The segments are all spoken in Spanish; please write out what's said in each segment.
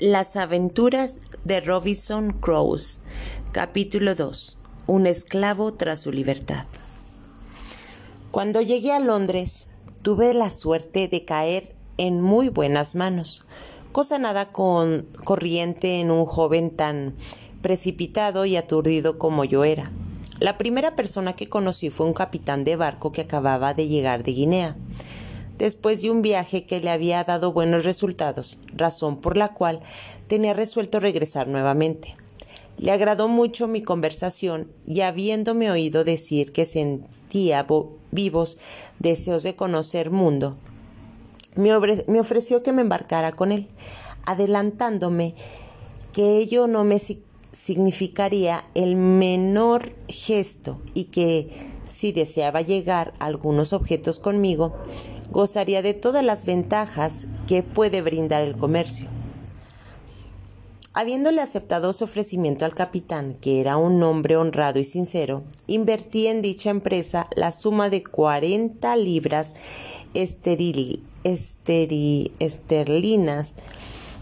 Las aventuras de Robinson Crusoe, capítulo 2. Un esclavo tras su libertad. Cuando llegué a Londres, tuve la suerte de caer en muy buenas manos, cosa nada con corriente en un joven tan precipitado y aturdido como yo era. La primera persona que conocí fue un capitán de barco que acababa de llegar de Guinea después de un viaje que le había dado buenos resultados, razón por la cual tenía resuelto regresar nuevamente. Le agradó mucho mi conversación y habiéndome oído decir que sentía vivos deseos de conocer mundo, me, me ofreció que me embarcara con él, adelantándome que ello no me significaría el menor gesto y que si deseaba llegar a algunos objetos conmigo, gozaría de todas las ventajas que puede brindar el comercio. Habiéndole aceptado su ofrecimiento al capitán, que era un hombre honrado y sincero, invertí en dicha empresa la suma de cuarenta libras esterilinas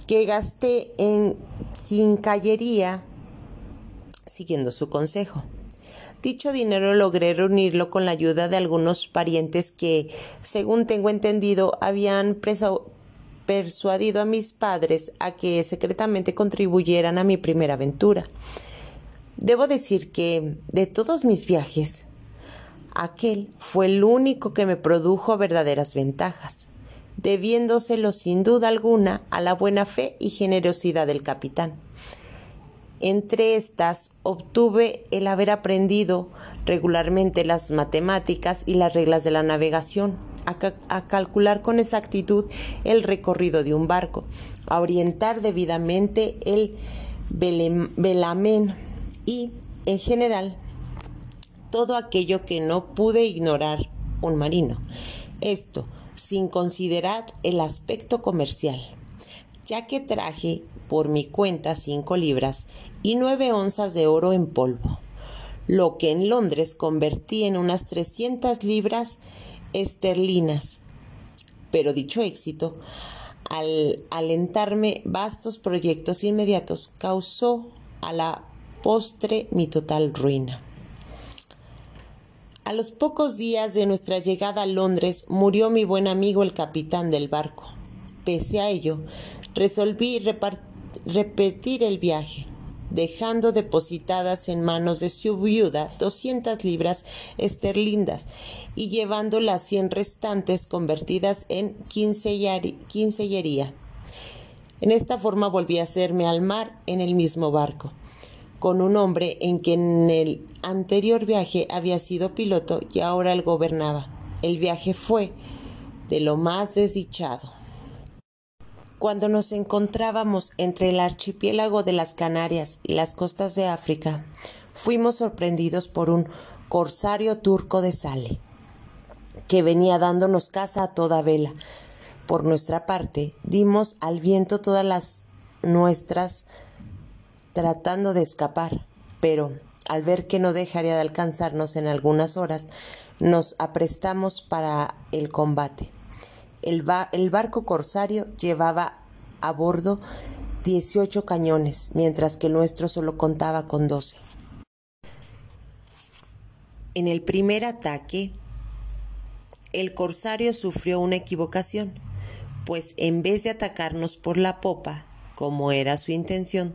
que gasté en quincallería siguiendo su consejo. Dicho dinero logré reunirlo con la ayuda de algunos parientes que, según tengo entendido, habían persuadido a mis padres a que secretamente contribuyeran a mi primera aventura. Debo decir que, de todos mis viajes, aquel fue el único que me produjo verdaderas ventajas, debiéndoselo sin duda alguna a la buena fe y generosidad del capitán. Entre estas obtuve el haber aprendido regularmente las matemáticas y las reglas de la navegación, a, calcular con exactitud el recorrido de un barco, a orientar debidamente el velamen y, en general, todo aquello que no pude ignorar un marino. Esto sin considerar el aspecto comercial, ya que traje por mi cuenta cinco libras y nueve onzas de oro en polvo, lo que en Londres convertí en unas trescientas libras esterlinas. Pero dicho éxito, al alentarme vastos proyectos inmediatos, causó a la postre mi total ruina. A los pocos días de nuestra llegada a Londres murió mi buen amigo el capitán del barco. Pese a ello, resolví repetir el viaje dejando depositadas en manos de su viuda doscientas libras esterlindas y llevando las cien restantes convertidas en quincellería. En esta forma volví a hacerme al mar en el mismo barco, con un hombre en que en el anterior viaje había sido piloto y ahora él gobernaba. El viaje fue de lo más desdichado. Cuando nos encontrábamos entre el archipiélago de las Canarias y las costas de África, fuimos sorprendidos por un corsario turco de Sale, que venía dándonos caza a toda vela. Por nuestra parte, dimos al viento todas las nuestras tratando de escapar, pero al ver que no dejaría de alcanzarnos en algunas horas, nos aprestamos para el combate. El, barco corsario llevaba a bordo 18 cañones, mientras que el nuestro solo contaba con 12. En el primer ataque, el corsario sufrió una equivocación, pues en vez de atacarnos por la popa, como era su intención,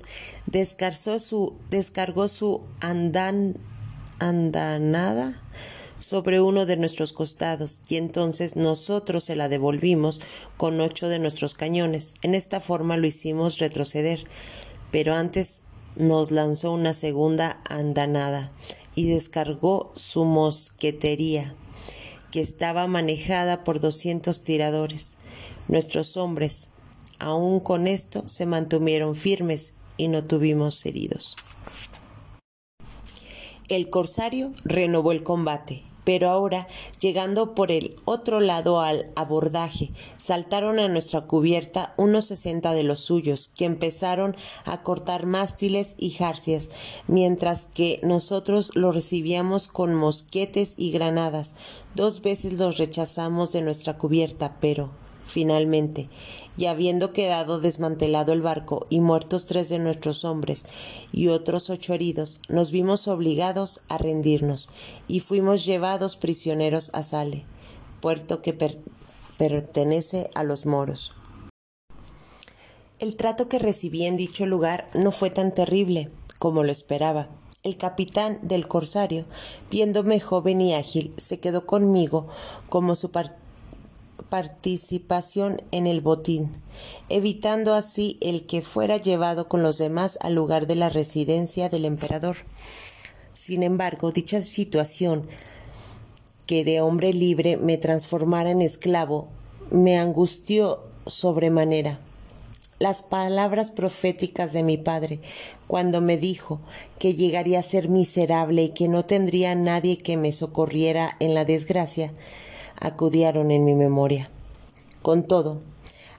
su, descargó su andan, andanada sobre uno de nuestros costados y entonces nosotros se la devolvimos con ocho de nuestros cañones. En esta forma lo hicimos retroceder, pero antes nos lanzó una segunda andanada y descargó su mosquetería, que estaba manejada por doscientos tiradores. Nuestros hombres, aun con esto, se mantuvieron firmes y no tuvimos heridos. El corsario renovó el combate pero ahora, llegando por el otro lado al abordaje, saltaron a nuestra cubierta unos sesenta de los suyos, que empezaron a cortar mástiles y jarcias, mientras que nosotros los recibíamos con mosquetes y granadas. Dos veces los rechazamos de nuestra cubierta, pero, finalmente, y habiendo quedado desmantelado el barco y muertos tres de nuestros hombres y otros ocho heridos, nos vimos obligados a rendirnos y fuimos llevados prisioneros a Sale, puerto que pertenece a los moros. El trato que recibí en dicho lugar no fue tan terrible como lo esperaba. El capitán del corsario, viéndome joven y ágil, se quedó conmigo como su participación en el botín, evitando así el que fuera llevado con los demás al lugar de la residencia del emperador. Sin embargo, dicha situación que de hombre libre me transformara en esclavo me angustió sobremanera las palabras proféticas de mi padre, cuando me dijo que llegaría a ser miserable y que no tendría nadie que me socorriera en la desgracia, acudieron en mi memoria. Con todo,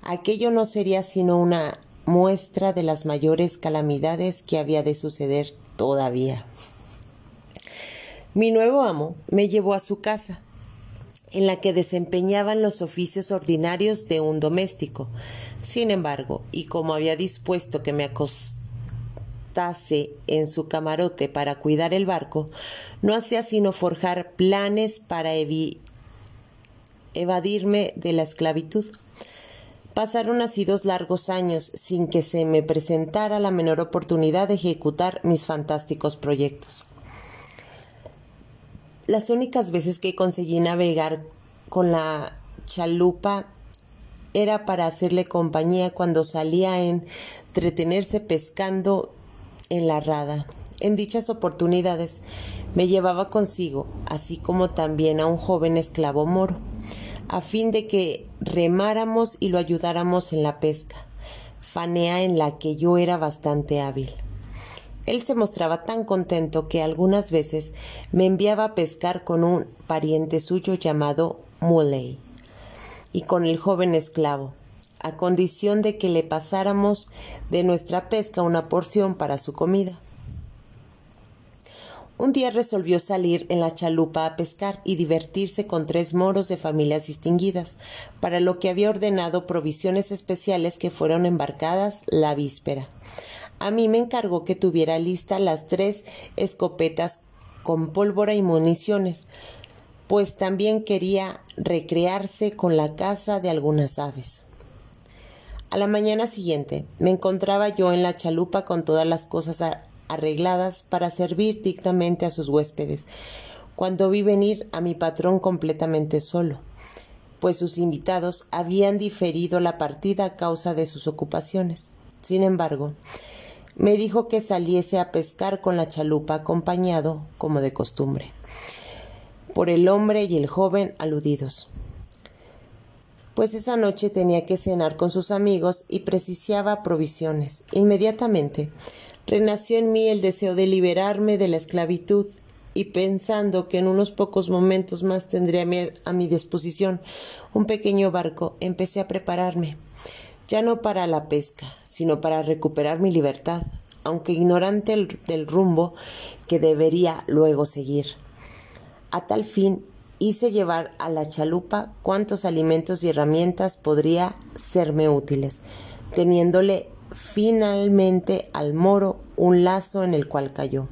aquello no sería sino una muestra de las mayores calamidades que había de suceder todavía. Mi nuevo amo me llevó a su casa, en la que desempeñaban los oficios ordinarios de un doméstico. Sin embargo, y como había dispuesto que me acostase en su camarote para cuidar el barco, no hacía sino forjar planes para evadirme de la esclavitud. Pasaron así dos largos años sin que se me presentara la menor oportunidad de ejecutar mis fantásticos proyectos. Las únicas veces que conseguí navegar con la chalupa era para hacerle compañía cuando salía a entretenerse pescando en la rada. En dichas oportunidades me llevaba consigo, así como también a un joven esclavo moro, a fin de que remáramos y lo ayudáramos en la pesca, fanea en la que yo era bastante hábil. Él se mostraba tan contento que algunas veces me enviaba a pescar con un pariente suyo llamado Muley y con el joven esclavo, a condición de que le pasáramos de nuestra pesca una porción para su comida. Un día resolvió salir en la chalupa a pescar y divertirse con tres moros de familias distinguidas, para lo que había ordenado provisiones especiales que fueron embarcadas la víspera. A mí me encargó que tuviera lista las tres escopetas con pólvora y municiones, pues también quería recrearse con la caza de algunas aves. A la mañana siguiente me encontraba yo en la chalupa con todas las cosas arregladas para servir dignamente a sus huéspedes, cuando vi venir a mi patrón completamente solo, pues sus invitados habían diferido la partida a causa de sus ocupaciones. Sin embargo, me dijo que saliese a pescar con la chalupa acompañado, como de costumbre, por el hombre y el joven aludidos. Pues esa noche tenía que cenar con sus amigos y precisaba provisiones. Inmediatamente renació en mí el deseo de liberarme de la esclavitud y pensando que en unos pocos momentos más tendría a mi disposición un pequeño barco, empecé a prepararme ya no para la pesca, sino para recuperar mi libertad, aunque ignorante del rumbo que debería luego seguir. A tal fin hice llevar a la chalupa cuantos alimentos y herramientas podría serme útiles, teniéndole finalmente al moro un lazo en el cual cayó.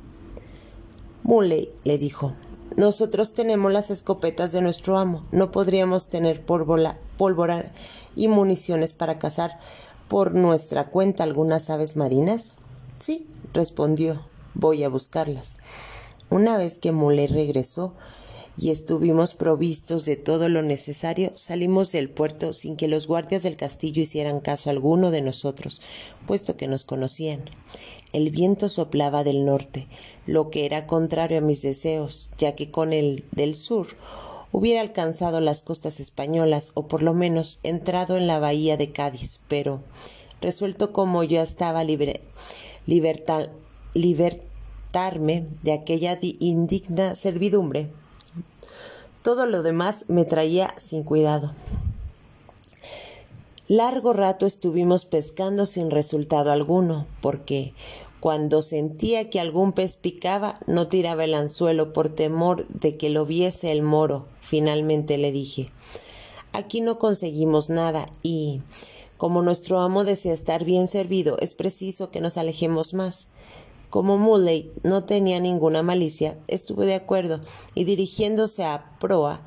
Muley le dijo nosotros tenemos las escopetas de nuestro amo. No podríamos tener pólvora, y municiones para cazar por nuestra cuenta algunas aves marinas? Sí, respondió. Voy a buscarlas. Una vez que Muley regresó y estuvimos provistos de todo lo necesario, salimos del puerto sin que los guardias del castillo hicieran caso alguno de nosotros, puesto que nos conocían. El viento soplaba del norte, lo que era contrario a mis deseos, ya que con el del sur hubiera alcanzado las costas españolas o por lo menos entrado en la bahía de Cádiz, pero resuelto como yo estaba libre, libertarme de aquella indigna servidumbre, todo lo demás me traía sin cuidado. Largo rato estuvimos pescando sin resultado alguno, porque cuando sentía que algún pez picaba, no tiraba el anzuelo por temor de que lo viese el moro. Finalmente le dije Aquí no conseguimos nada y Como nuestro amo desea estar bien servido, es preciso que nos alejemos más. Como Muley no tenía ninguna malicia, estuve de acuerdo y dirigiéndose a proa,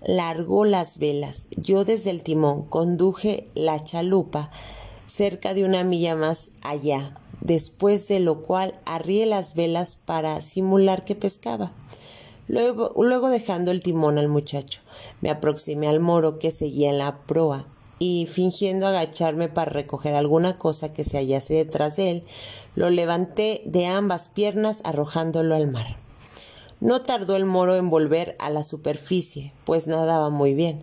largó las velas. Yo desde el timón conduje la chalupa cerca de una milla más allá, después de lo cual arrié las velas para simular que pescaba. Luego, luego, dejando el timón al muchacho, me aproximé al moro que seguía en la proa y fingiendo agacharme para recoger alguna cosa que se hallase detrás de él, lo levanté de ambas piernas arrojándolo al mar. No tardó el moro en volver a la superficie, pues nadaba muy bien.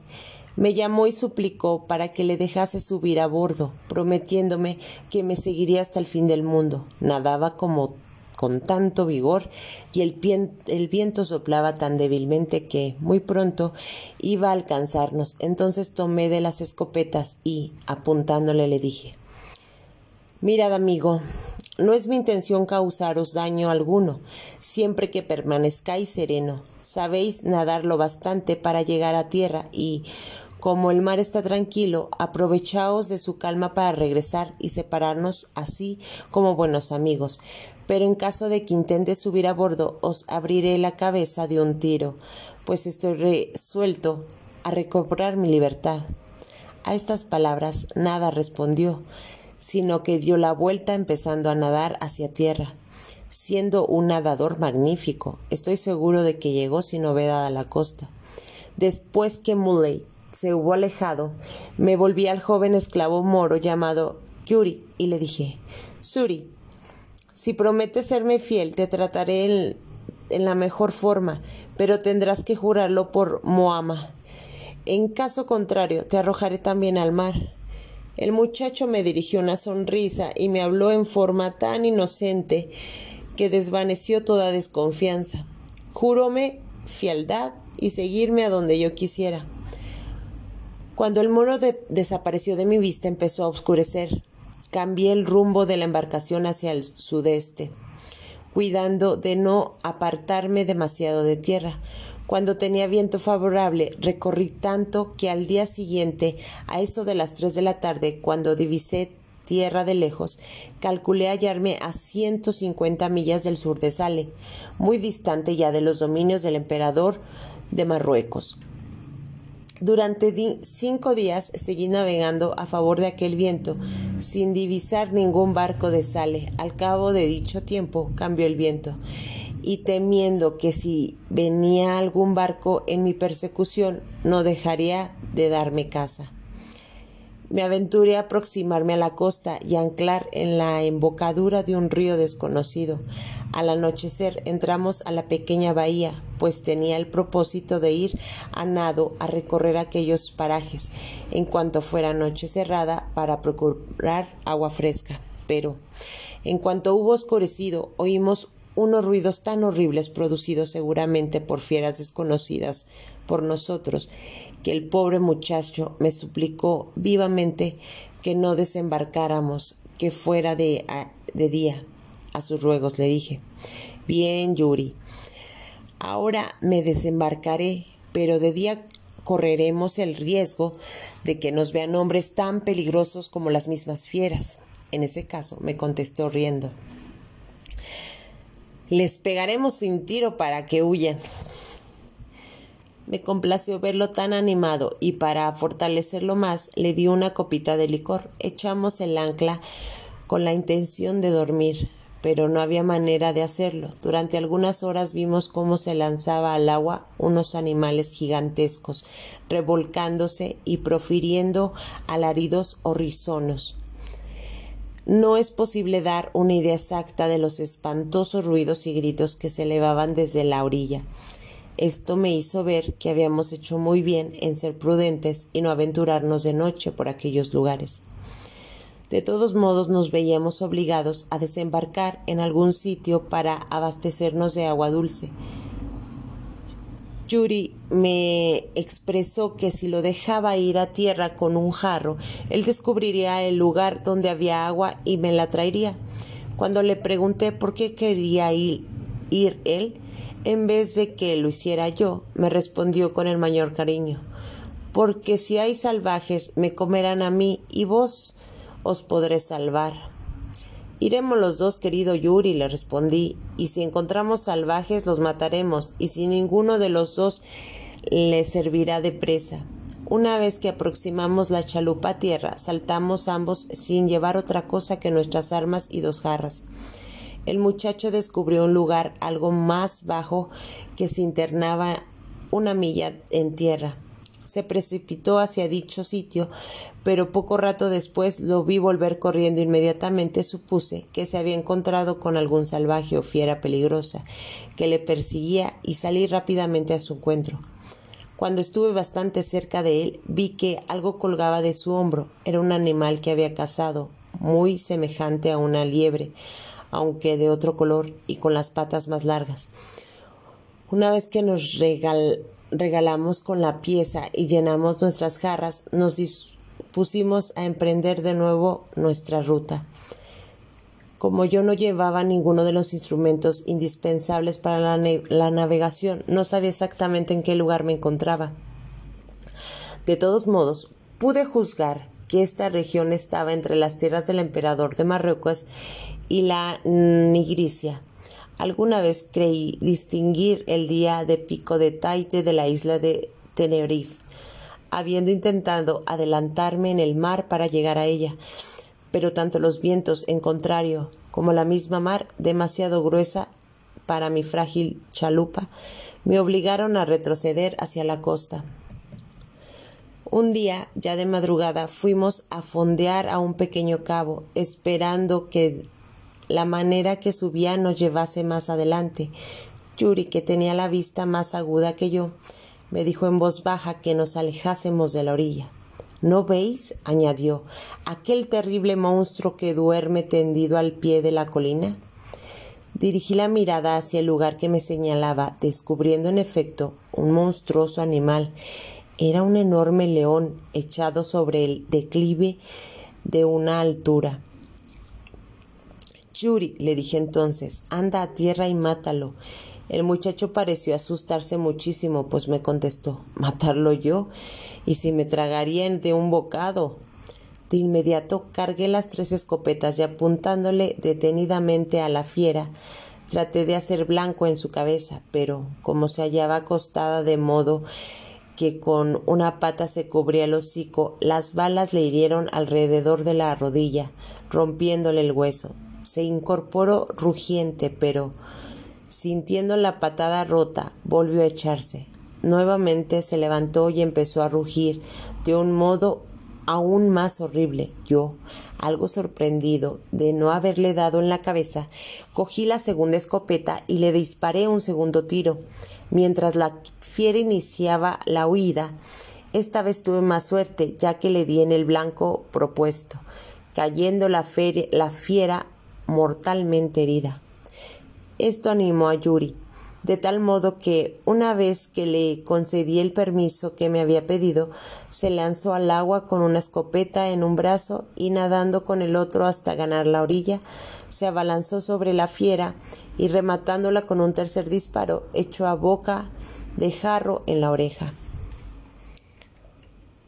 Me llamó y suplicó para que le dejase subir a bordo, prometiéndome que me seguiría hasta el fin del mundo. Nadaba como con tanto vigor y el, el, viento soplaba tan débilmente que muy pronto iba a alcanzarnos. Entonces tomé de las escopetas y, apuntándole, le dije Mirad, amigo, no es mi intención causaros daño alguno, siempre que permanezcáis sereno. Sabéis nadar lo bastante para llegar a tierra y, como el mar está tranquilo, aprovechaos de su calma para regresar y separarnos así como buenos amigos pero en caso de que intente subir a bordo os abriré la cabeza de un tiro, pues estoy resuelto a recobrar mi libertad. A estas palabras nada respondió, sino que dio la vuelta empezando a nadar hacia tierra. Siendo un nadador magnífico, estoy seguro de que llegó sin novedad a la costa. Después que Muley se hubo alejado, me volví al joven esclavo moro llamado Yuri y le dije Suri, si prometes serme fiel, te trataré en, la mejor forma, pero tendrás que jurarlo por Moama. En caso contrario, te arrojaré también al mar. El muchacho me dirigió una sonrisa y me habló en forma tan inocente que desvaneció toda desconfianza. Juróme fialdad y seguirme a donde yo quisiera. Cuando el muro desapareció de mi vista empezó a oscurecer. Cambié el rumbo de la embarcación hacia el sudeste, cuidando de no apartarme demasiado de tierra. Cuando tenía viento favorable, recorrí tanto que al día siguiente, a eso de las tres de la tarde, cuando divisé tierra de lejos, calculé hallarme a ciento cincuenta millas del sur de Sale, muy distante ya de los dominios del emperador de Marruecos. Durante cinco días seguí navegando a favor de aquel viento, sin divisar ningún barco de sale. Al cabo de dicho tiempo cambió el viento, y temiendo que si venía algún barco en mi persecución, no dejaría de darme caza. Me aventuré a aproximarme a la costa y anclar en la embocadura de un río desconocido. Al anochecer entramos a la pequeña bahía, pues tenía el propósito de ir a nado a recorrer aquellos parajes en cuanto fuera noche cerrada para procurar agua fresca. Pero, en cuanto hubo oscurecido, oímos unos ruidos tan horribles producidos seguramente por fieras desconocidas por nosotros que el pobre muchacho me suplicó vivamente que no desembarcáramos, que fuera de, de día. A sus ruegos le dije Bien, Yuri. Ahora me desembarcaré, pero de día correremos el riesgo de que nos vean hombres tan peligrosos como las mismas fieras. En ese caso, me contestó riendo. Les pegaremos sin tiro para que huyan. Me complació verlo tan animado y para fortalecerlo más le di una copita de licor. Echamos el ancla con la intención de dormir, pero no había manera de hacerlo. Durante algunas horas vimos cómo se lanzaba al agua unos animales gigantescos, revolcándose y profiriendo alaridos horrizonos. No es posible dar una idea exacta de los espantosos ruidos y gritos que se elevaban desde la orilla. Esto me hizo ver que habíamos hecho muy bien en ser prudentes y no aventurarnos de noche por aquellos lugares. De todos modos nos veíamos obligados a desembarcar en algún sitio para abastecernos de agua dulce. Yuri me expresó que si lo dejaba ir a tierra con un jarro, él descubriría el lugar donde había agua y me la traería. Cuando le pregunté por qué quería ir, ir él, en vez de que lo hiciera yo, me respondió con el mayor cariño porque si hay salvajes me comerán a mí y vos os podré salvar. Iremos los dos, querido Yuri, le respondí, y si encontramos salvajes los mataremos, y si ninguno de los dos le servirá de presa. Una vez que aproximamos la chalupa a tierra, saltamos ambos sin llevar otra cosa que nuestras armas y dos jarras. El muchacho descubrió un lugar algo más bajo que se internaba una milla en tierra se precipitó hacia dicho sitio, pero poco rato después lo vi volver corriendo inmediatamente supuse que se había encontrado con algún salvaje o fiera peligrosa que le perseguía y salí rápidamente a su encuentro. Cuando estuve bastante cerca de él, vi que algo colgaba de su hombro. Era un animal que había cazado, muy semejante a una liebre, aunque de otro color y con las patas más largas. Una vez que nos regal regalamos con la pieza y llenamos nuestras jarras, nos dispusimos a emprender de nuevo nuestra ruta. Como yo no llevaba ninguno de los instrumentos indispensables para la, la, navegación, no sabía exactamente en qué lugar me encontraba. De todos modos, pude juzgar que esta región estaba entre las tierras del emperador de Marruecos y la Nigricia, Alguna vez creí distinguir el día de pico de Taite de la isla de Tenerife, habiendo intentado adelantarme en el mar para llegar a ella, pero tanto los vientos en contrario como la misma mar, demasiado gruesa para mi frágil chalupa, me obligaron a retroceder hacia la costa. Un día, ya de madrugada, fuimos a fondear a un pequeño cabo, esperando que la manera que subía nos llevase más adelante. Yuri, que tenía la vista más aguda que yo, me dijo en voz baja que nos alejásemos de la orilla. ¿No veis? añadió, aquel terrible monstruo que duerme tendido al pie de la colina. Dirigí la mirada hacia el lugar que me señalaba, descubriendo en efecto un monstruoso animal. Era un enorme león echado sobre el declive de una altura. Yuri, le dije entonces, anda a tierra y mátalo. El muchacho pareció asustarse muchísimo, pues me contestó ¿Matarlo yo? ¿Y si me tragarían de un bocado? De inmediato cargué las tres escopetas y apuntándole detenidamente a la fiera, traté de hacer blanco en su cabeza, pero como se hallaba acostada de modo que con una pata se cubría el hocico, las balas le hirieron alrededor de la rodilla, rompiéndole el hueso se incorporó rugiente, pero sintiendo la patada rota, volvió a echarse. Nuevamente se levantó y empezó a rugir de un modo aún más horrible. Yo, algo sorprendido de no haberle dado en la cabeza, cogí la segunda escopeta y le disparé un segundo tiro. Mientras la fiera iniciaba la huida, esta vez tuve más suerte, ya que le di en el blanco propuesto, cayendo la, la fiera mortalmente herida. Esto animó a Yuri, de tal modo que, una vez que le concedí el permiso que me había pedido, se lanzó al agua con una escopeta en un brazo y nadando con el otro hasta ganar la orilla, se abalanzó sobre la fiera y rematándola con un tercer disparo, echó a boca de jarro en la oreja.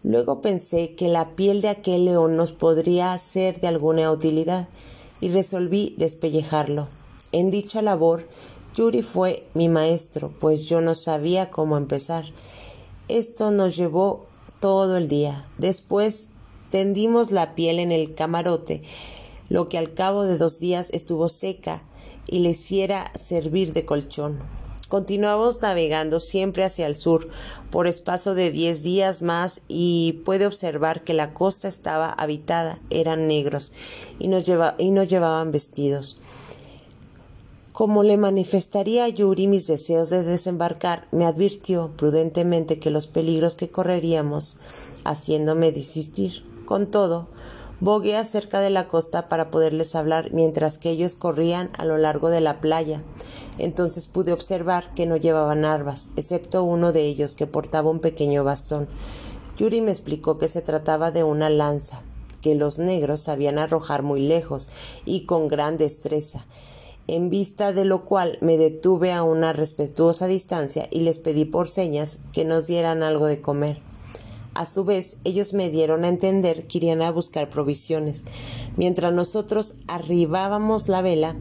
Luego pensé que la piel de aquel león nos podría ser de alguna utilidad, y resolví despellejarlo. En dicha labor, Yuri fue mi maestro, pues yo no sabía cómo empezar. Esto nos llevó todo el día. Después tendimos la piel en el camarote, lo que al cabo de dos días estuvo seca y le hiciera servir de colchón. Continuamos navegando siempre hacia el sur por espacio de diez días más y puede observar que la costa estaba habitada, eran negros y, nos y no llevaban vestidos. Como le manifestaría a Yuri mis deseos de desembarcar, me advirtió prudentemente que los peligros que correríamos, haciéndome desistir. Con todo, bogué acerca de la costa para poderles hablar mientras que ellos corrían a lo largo de la playa entonces pude observar que no llevaban armas, excepto uno de ellos que portaba un pequeño bastón. Yuri me explicó que se trataba de una lanza, que los negros sabían arrojar muy lejos y con gran destreza, en vista de lo cual me detuve a una respetuosa distancia y les pedí por señas que nos dieran algo de comer. A su vez, ellos me dieron a entender que irían a buscar provisiones. Mientras nosotros arribábamos la vela,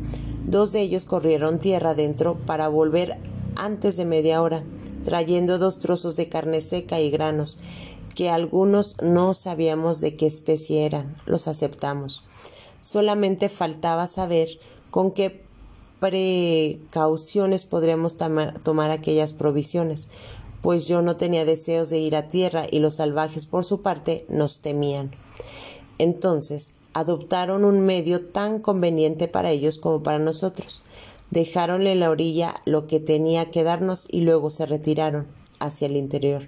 dos de ellos corrieron tierra adentro para volver antes de media hora, trayendo dos trozos de carne seca y granos, que algunos no sabíamos de qué especie eran. Los aceptamos. Solamente faltaba saber con qué precauciones podríamos tomar aquellas provisiones, pues yo no tenía deseos de ir a tierra y los salvajes por su parte nos temían. Entonces adoptaron un medio tan conveniente para ellos como para nosotros. Dejaronle en la orilla lo que tenía que darnos y luego se retiraron hacia el interior.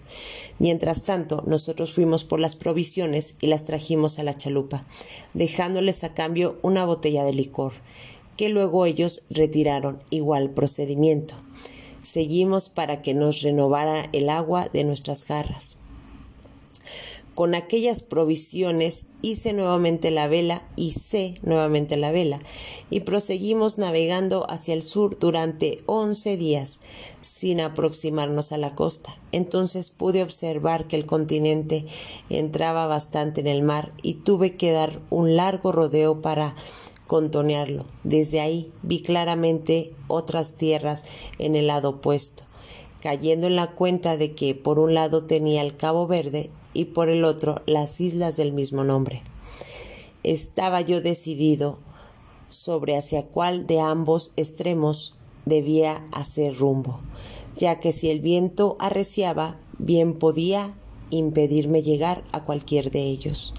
Mientras tanto, nosotros fuimos por las provisiones y las trajimos a la chalupa, dejándoles a cambio una botella de licor, que luego ellos retiraron igual procedimiento seguimos para que nos renovara el agua de nuestras garras. Con aquellas provisiones hice nuevamente la vela, hice nuevamente la vela, y proseguimos navegando hacia el sur durante once días, sin aproximarnos a la costa. Entonces pude observar que el continente entraba bastante en el mar y tuve que dar un largo rodeo para Desde ahí vi claramente otras tierras en el lado opuesto, cayendo en la cuenta de que por un lado tenía el Cabo Verde y por el otro las islas del mismo nombre. Estaba yo decidido sobre hacia cuál de ambos extremos debía hacer rumbo, ya que si el viento arreciaba, bien podía impedirme llegar a cualquier de ellos.